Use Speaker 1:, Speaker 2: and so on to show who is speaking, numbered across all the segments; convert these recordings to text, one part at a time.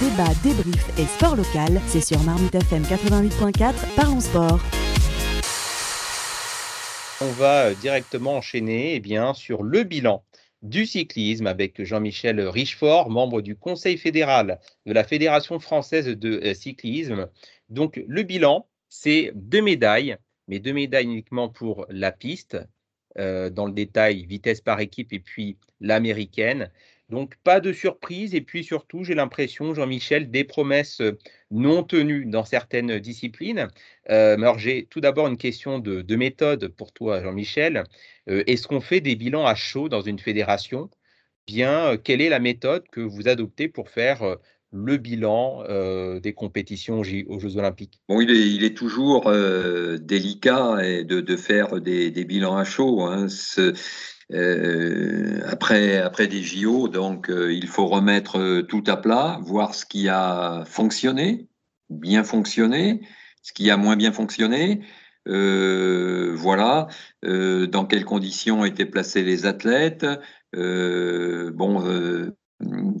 Speaker 1: débat, débrief et sport local, c'est sur Marmite FM 88.4, parlons sport.
Speaker 2: On va directement enchaîner eh sur le bilan du cyclisme avec Jean-Michel Richefort, membre du Conseil fédéral de la Fédération française de euh, cyclisme. Donc le bilan, c'est deux médailles, mais deux médailles uniquement pour la piste, euh, dans le détail vitesse par équipe et puis l'américaine. Donc pas de surprise et puis surtout j'ai l'impression Jean-Michel des promesses euh, non tenues dans certaines disciplines. Euh, alors j'ai tout d'abord une question de, méthode pour toi Jean-Michel. Euh, est-ce qu'on fait des bilans à chaud dans une fédération? Bien, quelle est la méthode que vous adoptez pour faire le bilan des compétitions aux Jeux Olympiques?
Speaker 3: Bon, il est, toujours délicat de, faire des, bilans à chaud. Hein. Euh, après, après des JO, donc euh, il faut remettre euh, tout à plat, voir ce qui a fonctionné, bien fonctionné, ce qui a moins bien fonctionné. voilà, dans quelles conditions étaient placés les athlètes. bon,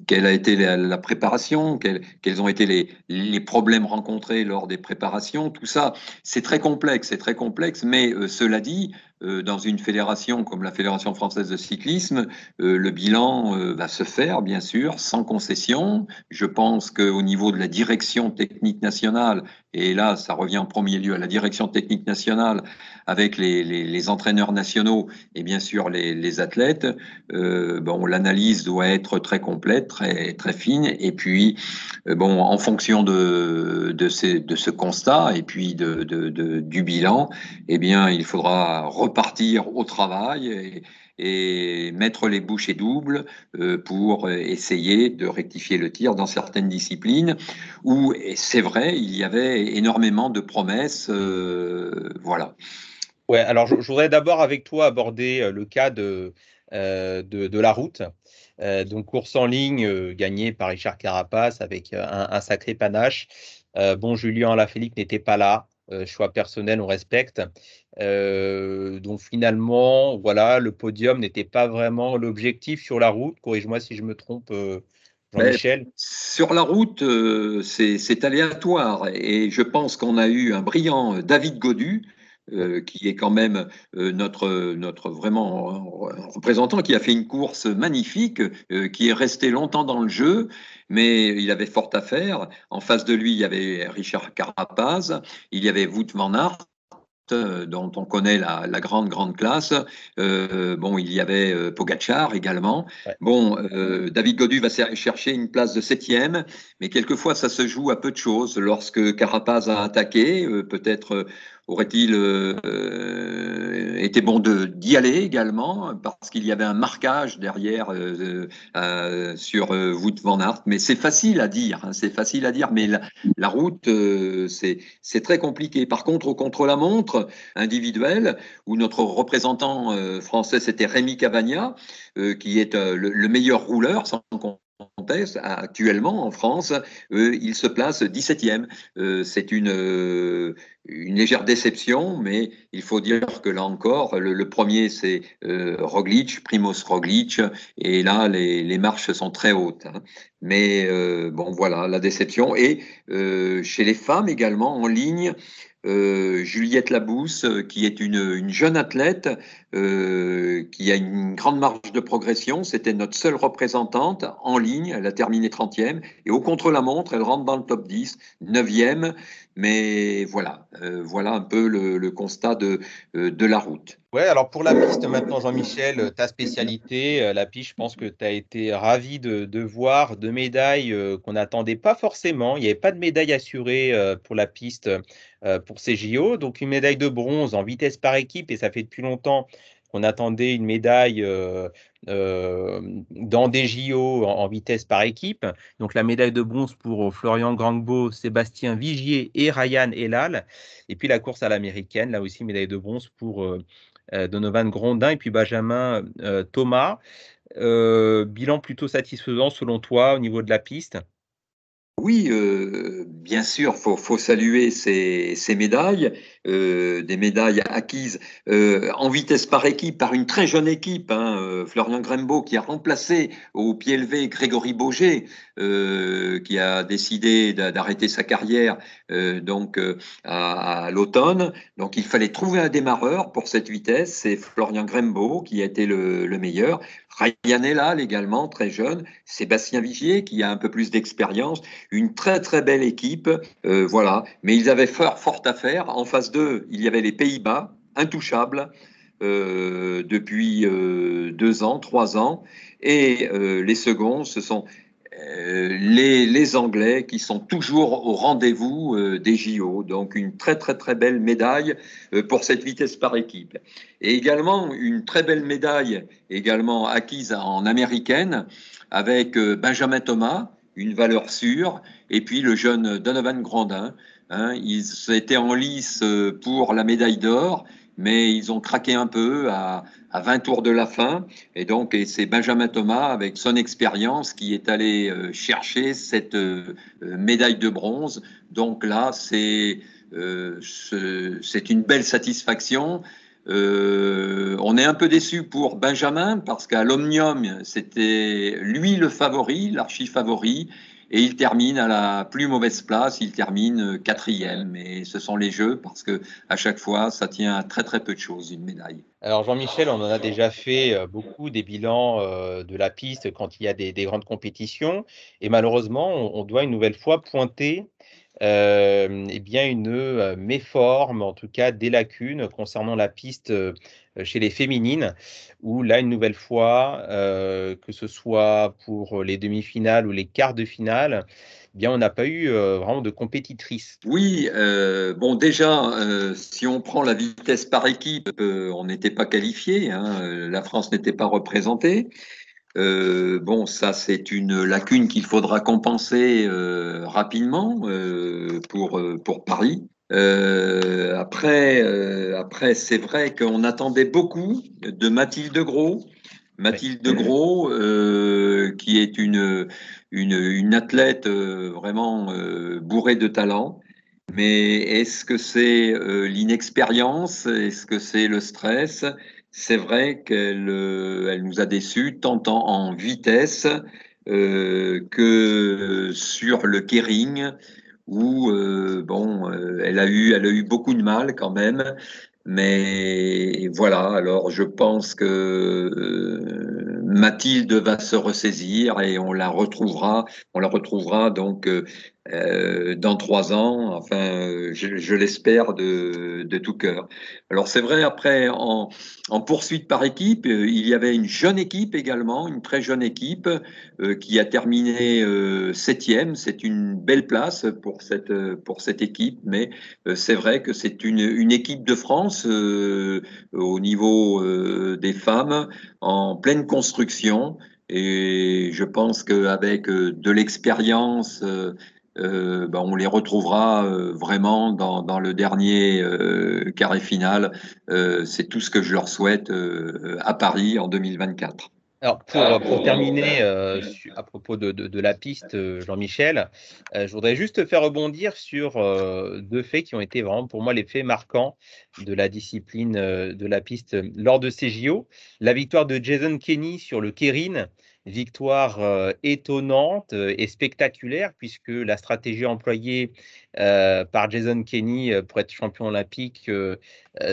Speaker 3: quelle a été la, préparation, quels, ont été les, problèmes rencontrés lors des préparations, tout ça, c'est très complexe, c'est très complexe, mais cela dit, dans une fédération comme la Fédération française de cyclisme, euh, le bilan euh, va se faire, bien sûr, sans concession. Je pense qu'au niveau de la direction technique nationale, et là, ça revient en premier lieu à la direction technique nationale, avec les, les, entraîneurs nationaux et bien sûr les, les athlètes, bon, l'analyse doit être très complète, très, très fine, et puis, bon, en fonction de, de, ces, de ce constat et puis de, de, du bilan, eh bien, il faudra repartir au travail mettre les bouchées doubles euh, pour essayer de rectifier le tir dans certaines disciplines où, c'est vrai, il y avait énormément de promesses. Euh, voilà.
Speaker 2: Ouais, alors je, voudrais d'abord avec toi aborder euh, le cas de, de, la route. donc course en ligne gagnée par Richard Carapace avec un, sacré panache. bon, Julien Alaphilippe n'était pas là. Choix personnel, on respecte. Euh, donc finalement, voilà, le podium n'était pas vraiment l'objectif sur la route. Corrige-moi si je me trompe. Euh, Jean-Michel
Speaker 3: Sur la route, euh, c'est aléatoire et je pense qu'on a eu un brillant David Godu, qui est quand même notre, notre vraiment représentant, qui a fait une course magnifique, qui est resté longtemps dans le jeu, mais il avait fort à faire. En face de lui, il y avait Richard Carapaz, il y avait Wout van Aert, euh, dont on connaît la, grande grande classe. Euh, bon, il y avait euh, Pogachar également. Bon, David Godu va chercher une place de septième, mais quelquefois ça se joue à peu de choses. Lorsque Carapaz a attaqué, peut-être Aurait-il euh, euh, été bon d'y aller également parce qu'il y avait un marquage derrière euh, sur Wout van Aert Mais c'est facile à dire, hein, c'est facile à dire, mais la, route, c'est très compliqué. Par contre, au contre-la-montre individuel, où notre représentant français, c'était Rémi Cavagna, qui est le, meilleur rouleur, sans actuellement en France, il se place 17e. c'est une, une légère déception, mais il faut dire que là encore, le, premier c'est euh, Roglic, Primoz Roglic, et là les, marches sont très hautes. Hein. Mais euh, bon, voilà la déception. Et euh, chez les femmes également en ligne, euh, Juliette Labousse, qui est une, jeune athlète, euh, qui a une grande marge de progression. C'était notre seule représentante en ligne. Elle a terminé 30e. Et au contre-la-montre, elle rentre dans le top 10, 9e. Mais voilà, voilà un peu le, constat de, de la route.
Speaker 2: Ouais, alors pour la piste maintenant, Jean-Michel, ta spécialité, la piste, je pense que tu as été ravi de, de voir deux médailles qu'on n'attendait pas forcément. Il n'y avait pas de médaille assurée pour la piste euh, pour ces JO. Donc une médaille de bronze en vitesse par équipe, et ça fait depuis longtemps qu'on attendait une médaille euh, euh, dans des JO en, vitesse par équipe. Donc la médaille de bronze pour Florian Grangbo, Sébastien Vigier et Ryan Elal. Et puis la course à l'américaine, là aussi médaille de bronze pour Donovan Grondin et puis Benjamin Thomas. bilan plutôt satisfaisant selon toi au niveau de la piste?
Speaker 3: Oui, euh, bien sûr, faut, faut saluer ces médailles. Euh, des médailles acquises euh, en vitesse par équipe par une très jeune équipe, hein, euh, Florian Grembo qui a remplacé au pied levé Grégory Boger, qui a décidé d'arrêter sa carrière donc à, l'automne. Donc il fallait trouver un démarreur pour cette vitesse. C'est Florian Grembo qui a été le, le meilleur. Ryan Elal également, très jeune. Sébastien Vigier qui a un peu plus d'expérience. Une très très belle équipe. voilà. Mais ils avaient fort, fort à faire. En face il y avait les Pays-Bas, intouchables. Euh, depuis euh, deux ans, trois ans. Et euh, les seconds, ce sont les, les, Anglais qui sont toujours au rendez-vous des JO. Donc une très très très belle médaille pour cette vitesse par équipe. Et également une très belle médaille également acquise en américaine avec Benjamin Thomas, une valeur sûre, et puis le jeune Donovan Grandin. Hein, ils étaient en lice pour la médaille d'or mais ils ont craqué un peu à, à 20 tours de la fin. Et donc, c'est Benjamin Thomas, avec son expérience, qui est allé euh, chercher cette euh, médaille de bronze. Donc là, c'est euh, une belle satisfaction. Euh, on est un peu déçu pour Benjamin parce qu'à l'Omnium, c'était lui le favori, l'archi favori. Et il termine à la plus mauvaise place, il termine quatrième. Et ce sont les jeux parce que à chaque fois, ça tient à très très peu de choses, une médaille.
Speaker 2: Alors Jean-Michel, on en a déjà fait euh, beaucoup des bilans euh, de la piste quand il y a des, grandes compétitions. Et malheureusement, on, doit une nouvelle fois pointer euh, eh bien une méforme, en tout cas des lacunes concernant la piste chez les féminines, où là, une nouvelle fois, euh, que ce soit pour les demi-finales ou les quarts de finale, eh bien, on n'a pas eu euh, vraiment de compétitrices.
Speaker 3: Oui, euh, bon, déjà, si on prend la vitesse par équipe, on n'était pas qualifié, hein, la France n'était pas représentée. Bon, ça, c'est une lacune qu'il faudra compenser rapidement pour, pour Paris. Euh, après, euh, après c'est vrai qu'on attendait beaucoup de Mathilde Gros. Mathilde Gros, euh, qui est une, une, une athlète euh, vraiment euh, bourrée de talent. Mais est-ce que c'est l'inexpérience? Est-ce que c'est le stress? C'est vrai qu'elle elle nous a déçus, tant en, vitesse que sur le kering où euh, bon, euh, elle a eu, elle a eu beaucoup de mal quand même. Mais voilà, alors je pense que euh, Mathilde va se ressaisir et on la retrouvera, on la retrouvera donc euh, dans trois ans, enfin, je, je l'espère de, de, tout cœur. Alors c'est vrai, après, en, en, poursuite par équipe, euh, il y avait une jeune équipe également, une très jeune équipe euh, qui a terminé euh, septième. C'est une belle place pour cette, pour cette équipe, mais c'est vrai que c'est une, une équipe de France au niveau des femmes en pleine construction. Et je pense qu'avec de l'expérience, euh, ben, on les retrouvera euh, vraiment dans, dans, le dernier euh, carré final. c'est tout ce que je leur souhaite à Paris en 2024.
Speaker 2: Alors pour, pour terminer à propos de, de, de la piste, Jean-Michel, je voudrais juste faire rebondir sur deux faits qui ont été vraiment pour moi les faits marquants de la discipline de la piste lors de ces JO. La victoire de Jason Kenny sur le Kerin, victoire euh, étonnante euh, et spectaculaire puisque la stratégie employée euh, par Jason Kenny pour être champion olympique,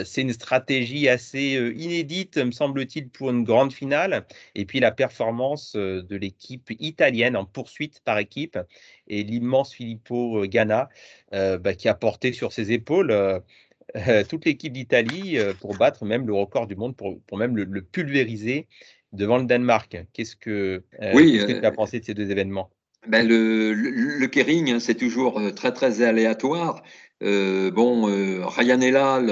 Speaker 2: c'est une stratégie assez inédite, me semble-t-il, pour une grande finale. Et puis la performance de l'équipe italienne en poursuite par équipe et l'immense Filippo Ganna bah, qui a porté sur ses épaules. toute l'équipe d'Italie pour battre même le record du monde, pour, pour même le pulvériser devant le Danemark. Qu'est-ce que, euh, que tu as euh, pensé de ces deux événements?
Speaker 3: ben le, le, kering, hein, c'est toujours euh, très très aléatoire. Euh, bon, euh, Ryan Elal,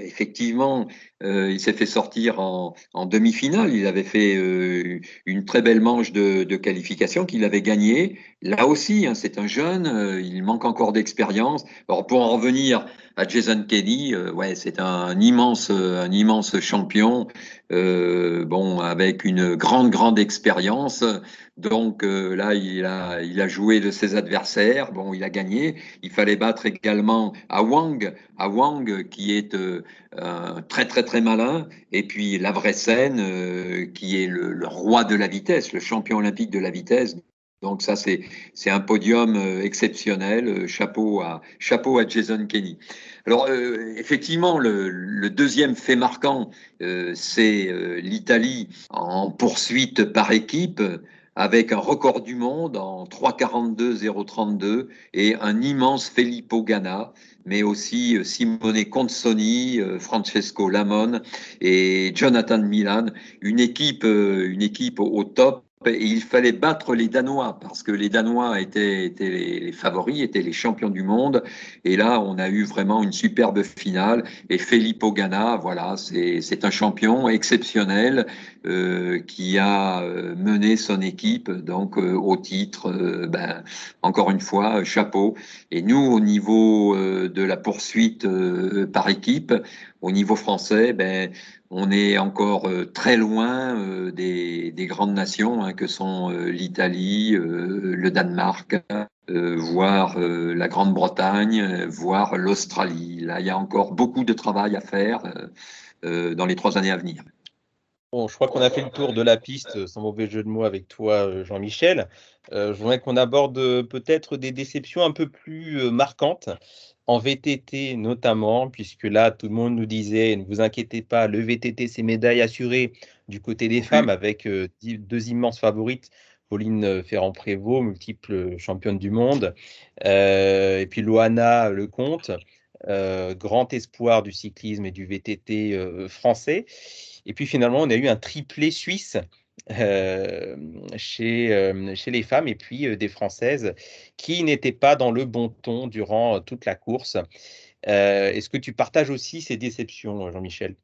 Speaker 3: effectivement, il s'est fait sortir en, demi-finale. Il avait fait une très belle manche de, qualification qu'il avait gagnée. Là aussi, hein, c'est un jeune, il manque encore d'expérience. Alors pour en revenir à Jason Kelly, ouais, c'est un, immense, un immense champion. bon, avec une grande grande expérience. Donc là, il a, joué de ses adversaires. Bon, il a gagné. Il fallait battre également à Wang, à Wang qui est très très très malin, et puis la vraie scène qui est le, roi de la vitesse, le champion olympique de la vitesse. Donc ça c'est un podium exceptionnel. Chapeau à chapeau à Jason Kenny. Alors effectivement le, deuxième fait marquant c'est l'Italie en poursuite par équipe avec un record du monde en 3,42,032 et un immense Filippo Ganna, mais aussi euh, Simone Consoni, euh, Francesco Lamon et Jonathan Milan, une équipe, euh, une équipe au top et il fallait battre les Danois parce que les Danois étaient, les, favoris, étaient les champions du monde. Et là, on a eu vraiment une superbe finale. Et Filippo Ganna, voilà, c'est un champion exceptionnel euh, qui a euh, mené son équipe donc euh, au titre. Ben, encore une fois, chapeau. Et nous, au niveau de la poursuite par équipe, au niveau français, ben, on est encore euh, très loin euh, des, grandes nations hein, que sont euh, l'Italie, le Danemark, voire la Grande-Bretagne, voire l'Australie. Là, il y a encore beaucoup de travail à faire dans les trois années à venir.
Speaker 2: Bon, je crois qu'on a fait le tour de la piste, sans mauvais jeu de mots, avec toi, Jean-Michel. je voudrais qu'on aborde peut-être des déceptions un peu plus marquantes en VTT notamment, puisque là, tout le monde nous disait, ne vous inquiétez pas, le VTT, c'est médaille assurée du côté des femmes, avec euh, deux immenses favorites, Pauline euh, Ferrand-Prévot, multiple championne du monde, euh, et puis Loana Lecomte, grand espoir du cyclisme et du VTT français. Et puis finalement, on a eu un triplé suisse euh, chez, euh, chez les femmes et puis euh, des Françaises qui n'étaient pas dans le bon ton durant toute la course. Est-ce que tu partages aussi ces déceptions, Jean-Michel?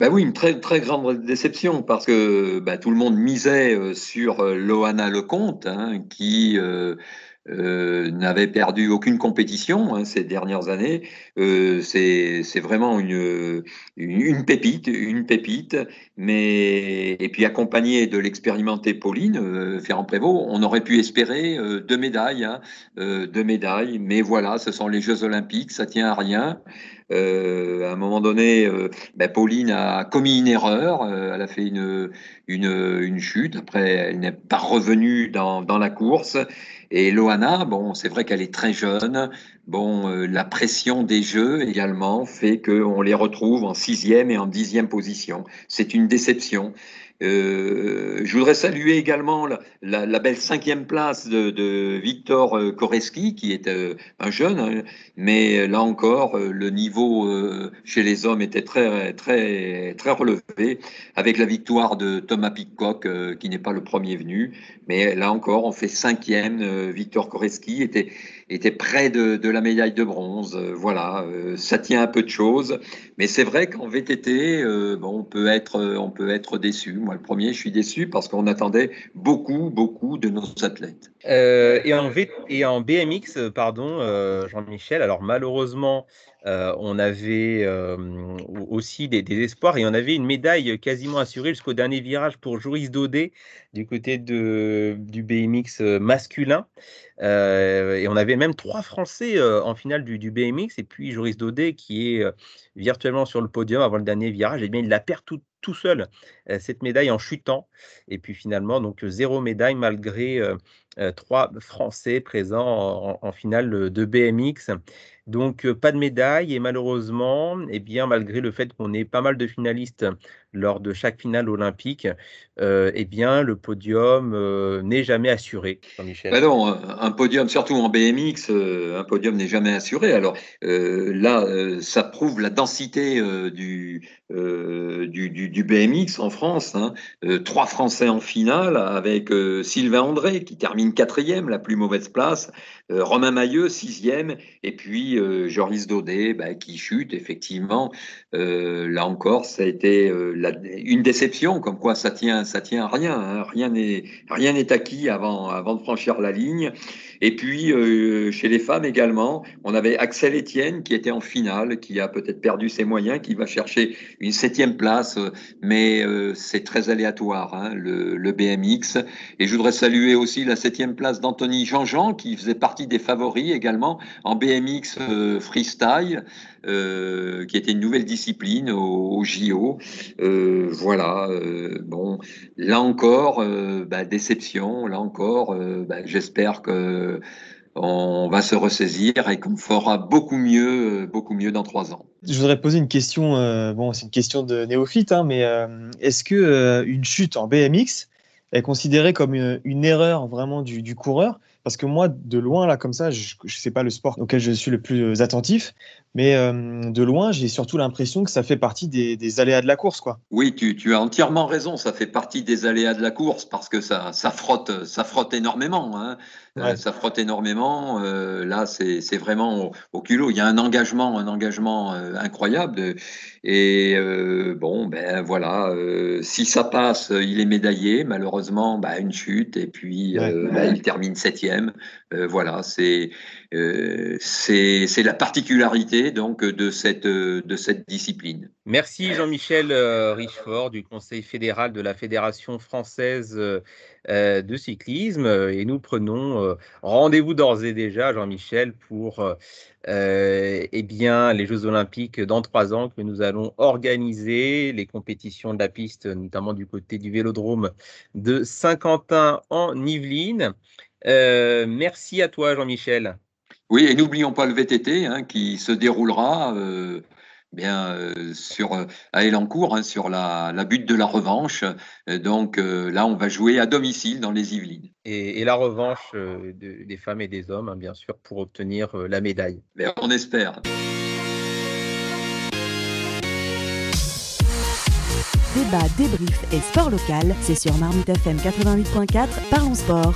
Speaker 3: Ben oui, une très, très grande déception parce que ben, tout le monde misait sur Loana Lecomte, hein, qui euh, n'avait perdu aucune compétition hein, ces dernières années. Euh, c'est vraiment une, une, pépite, une pépite. Mais et puis accompagné de l'expérimenté Pauline euh, Ferrand-Prévot, on aurait pu espérer deux médailles, hein, deux médailles. Mais voilà, ce sont les Jeux Olympiques, ça tient à rien. À un moment donné, ben Pauline a commis une erreur, elle a fait une, une, une chute, après elle n'est pas revenue dans, dans la course. Et Loana, bon, c'est vrai qu'elle est très jeune. Bon, euh, la pression des jeux également fait qu'on les retrouve en sixième et en dixième position. C'est une déception. Euh, je voudrais saluer également la, belle cinquième place de, Victor euh, Koreski, qui est euh, un jeune, hein, mais là encore, le niveau chez les hommes était très, très, très relevé, avec la victoire de Thomas Pitcock, qui n'est pas le premier venu, mais là encore, on fait cinquième. Victor Koreski était était près de, la médaille de bronze. Euh, voilà, euh, ça tient un peu de choses, mais c'est vrai qu'en VTT, euh, bon, on peut être, on peut être déçu. Moi, le premier, je suis déçu parce qu'on attendait beaucoup, beaucoup de nos athlètes.
Speaker 2: et, en et en BMX, pardon, Jean-Michel. Alors malheureusement, on avait aussi des, espoirs et on avait une médaille quasiment assurée jusqu'au dernier virage pour Joris Daudet du côté de, du BMX masculin. et on avait même trois Français en finale du, BMX et puis Joris Daudet qui est virtuellement sur le podium avant le dernier virage. Et eh bien il la perd tout, tout seul cette médaille en chutant. Et puis finalement, donc zéro médaille malgré trois Français présents en, finale de BMX. Donc pas de médaille et malheureusement, eh bien malgré le fait qu'on ait pas mal de finalistes lors de chaque finale olympique, euh, eh bien le podium n'est jamais assuré.
Speaker 3: Bah non, un podium, surtout en BMX, un podium n'est jamais assuré. Alors là, ça prouve la densité du, du, BMX en France. Hein. trois Français en finale avec Sylvain André qui termine quatrième, la plus mauvaise place, Romain Mailleux sixième, et puis euh, Joris Daudet bah, qui chute, effectivement. Euh, là encore, ça a été une déception, comme quoi ça tient, ça tient à rien. Hein. Rien n'est rien n'est acquis avant, avant de franchir la ligne. Et puis euh, chez les femmes également, on avait Axel Etienne qui était en finale, qui a peut-être perdu ses moyens, qui va chercher une septième place, mais euh, c'est très aléatoire hein, le, BMX. Et je voudrais saluer aussi la septième place d'Anthony Jean-Jean qui faisait partie des favoris également en BMX euh, freestyle. Qui était une nouvelle discipline au, JO. Voilà, bon, là encore, bah, déception, là encore, bah, j'espère que on va se ressaisir et qu'on fera beaucoup mieux, beaucoup mieux dans trois ans.
Speaker 4: Je voudrais poser une question. bon, c'est une question de néophyte, hein, mais est-ce que une chute en BMX est considérée comme une, erreur vraiment du coureur? Parce que moi, de loin, là, comme ça, je ne sais pas le sport auquel je suis le plus attentif, mais euh, de loin, j'ai surtout l'impression que ça fait partie des, aléas de la course. Quoi.
Speaker 3: Oui, tu, as entièrement raison, ça fait partie des aléas de la course parce que ça, ça, frotte, ça frotte énormément. Hein. Euh, ça frotte énormément. Euh, là, c'est vraiment au, culot. Il y a un engagement, un engagement incroyable. et bon, ben voilà, si ça passe, il est médaillé. Malheureusement, bah, une chute et puis bah, il termine septième. Euh, voilà, euh, c'est c'est la particularité donc de cette de cette discipline.
Speaker 2: Merci Jean-Michel euh, Richefort du Conseil fédéral de la Fédération française de cyclisme et nous prenons rendez-vous d'ores et déjà Jean-Michel pour eh bien, les Jeux Olympiques dans trois ans que nous allons organiser, les compétitions de la piste, notamment du côté du Vélodrome de Saint-Quentin en Yvelines. Euh, merci à toi, Jean-Michel.
Speaker 3: Oui, et n'oublions pas le VTT hein, qui se déroulera euh, bien euh, sur à Elancourt, hein, sur la, butte de la revanche. Donc là, on va jouer à domicile dans les Yvelines.
Speaker 2: Et, la revanche des femmes et des hommes, hein, bien sûr, pour obtenir la médaille.
Speaker 3: Mais on espère.
Speaker 1: Débat, débrief et sport local, c'est sur Marmite FM 88.4, parlons sport.